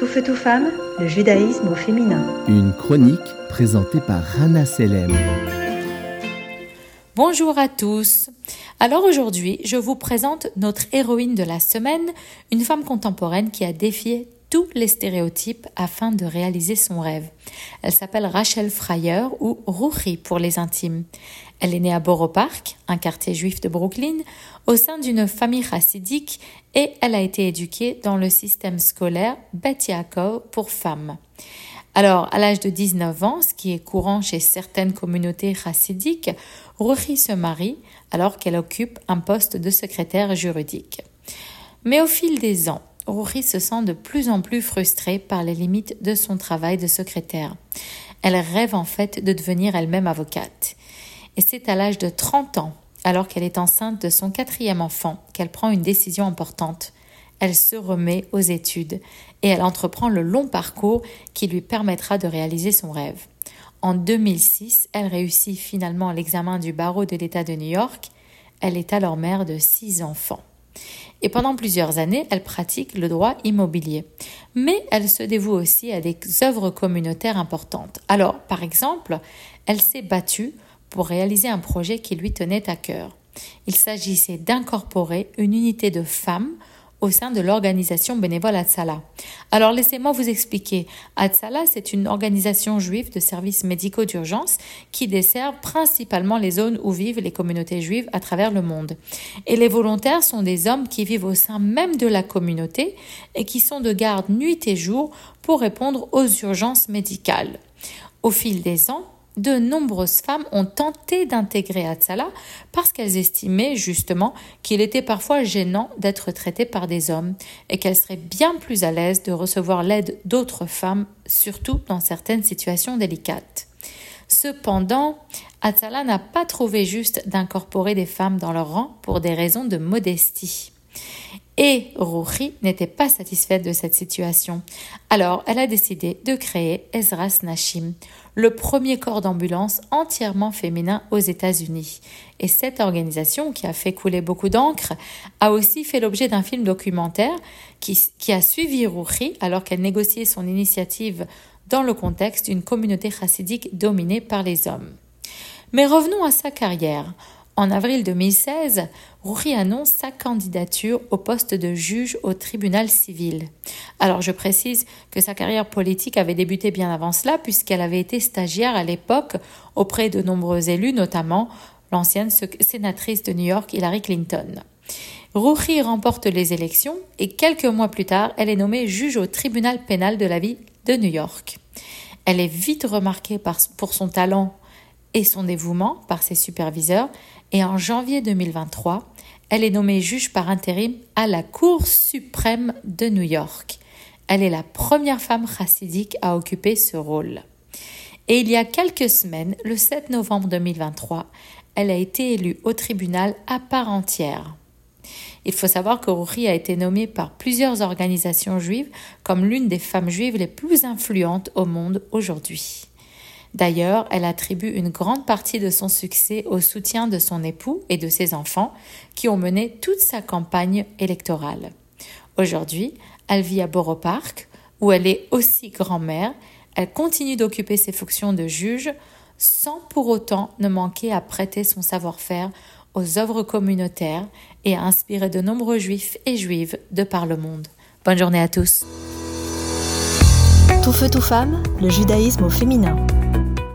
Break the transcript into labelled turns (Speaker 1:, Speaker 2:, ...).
Speaker 1: Tout feu, tout femme, le judaïsme au féminin.
Speaker 2: Une chronique présentée par Rana Selem.
Speaker 3: Bonjour à tous. Alors aujourd'hui, je vous présente notre héroïne de la semaine, une femme contemporaine qui a défié tous les stéréotypes afin de réaliser son rêve. Elle s'appelle Rachel Fryer ou Rouchi pour les intimes. Elle est née à Borough Park, un quartier juif de Brooklyn, au sein d'une famille chassidique et elle a été éduquée dans le système scolaire Bet Yaakov pour femmes. Alors, à l'âge de 19 ans, ce qui est courant chez certaines communautés chassidiques, Rouchi se marie alors qu'elle occupe un poste de secrétaire juridique. Mais au fil des ans, Rouchi se sent de plus en plus frustrée par les limites de son travail de secrétaire. Elle rêve en fait de devenir elle-même avocate. Et c'est à l'âge de 30 ans, alors qu'elle est enceinte de son quatrième enfant, qu'elle prend une décision importante. Elle se remet aux études et elle entreprend le long parcours qui lui permettra de réaliser son rêve. En 2006, elle réussit finalement l'examen du barreau de l'État de New York. Elle est alors mère de six enfants. Et pendant plusieurs années, elle pratique le droit immobilier. Mais elle se dévoue aussi à des œuvres communautaires importantes. Alors, par exemple, elle s'est battue pour réaliser un projet qui lui tenait à cœur. Il s'agissait d'incorporer une unité de femmes au sein de l'organisation bénévole Atsala. Alors laissez-moi vous expliquer. Atsala, c'est une organisation juive de services médicaux d'urgence qui dessert principalement les zones où vivent les communautés juives à travers le monde. Et les volontaires sont des hommes qui vivent au sein même de la communauté et qui sont de garde nuit et jour pour répondre aux urgences médicales. Au fil des ans, de nombreuses femmes ont tenté d'intégrer Atsala parce qu'elles estimaient justement qu'il était parfois gênant d'être traitées par des hommes et qu'elles seraient bien plus à l'aise de recevoir l'aide d'autres femmes, surtout dans certaines situations délicates. Cependant, Atsala n'a pas trouvé juste d'incorporer des femmes dans leur rang pour des raisons de modestie. Et Rouchi n'était pas satisfaite de cette situation. Alors, elle a décidé de créer Ezras Nashim, le premier corps d'ambulance entièrement féminin aux États-Unis. Et cette organisation, qui a fait couler beaucoup d'encre, a aussi fait l'objet d'un film documentaire qui, a suivi Rouchi alors qu'elle négociait son initiative dans le contexte d'une communauté chassidique dominée par les hommes. Mais revenons à sa carrière. En avril 2016, Rouhi annonce sa candidature au poste de juge au tribunal civil. Alors je précise que sa carrière politique avait débuté bien avant cela puisqu'elle avait été stagiaire à l'époque auprès de nombreux élus, notamment l'ancienne sénatrice de New York Hillary Clinton. Rouhi remporte les élections et quelques mois plus tard, elle est nommée juge au tribunal pénal de la ville de New York. Elle est vite remarquée pour son talent et son dévouement par ses superviseurs et en janvier 2023, elle est nommée juge par intérim à la Cour suprême de New York. Elle est la première femme chassidique à occuper ce rôle. Et il y a quelques semaines, le 7 novembre 2023, elle a été élue au tribunal à part entière. Il faut savoir que Rouri a été nommée par plusieurs organisations juives comme l'une des femmes juives les plus influentes au monde aujourd'hui. D'ailleurs, elle attribue une grande partie de son succès au soutien de son époux et de ses enfants qui ont mené toute sa campagne électorale. Aujourd'hui, elle vit à Borough Park, où elle est aussi grand-mère. Elle continue d'occuper ses fonctions de juge sans pour autant ne manquer à prêter son savoir-faire aux œuvres communautaires et à inspirer de nombreux juifs et juives de par le monde. Bonne journée à tous.
Speaker 1: Tout feu, tout femme, le judaïsme au féminin.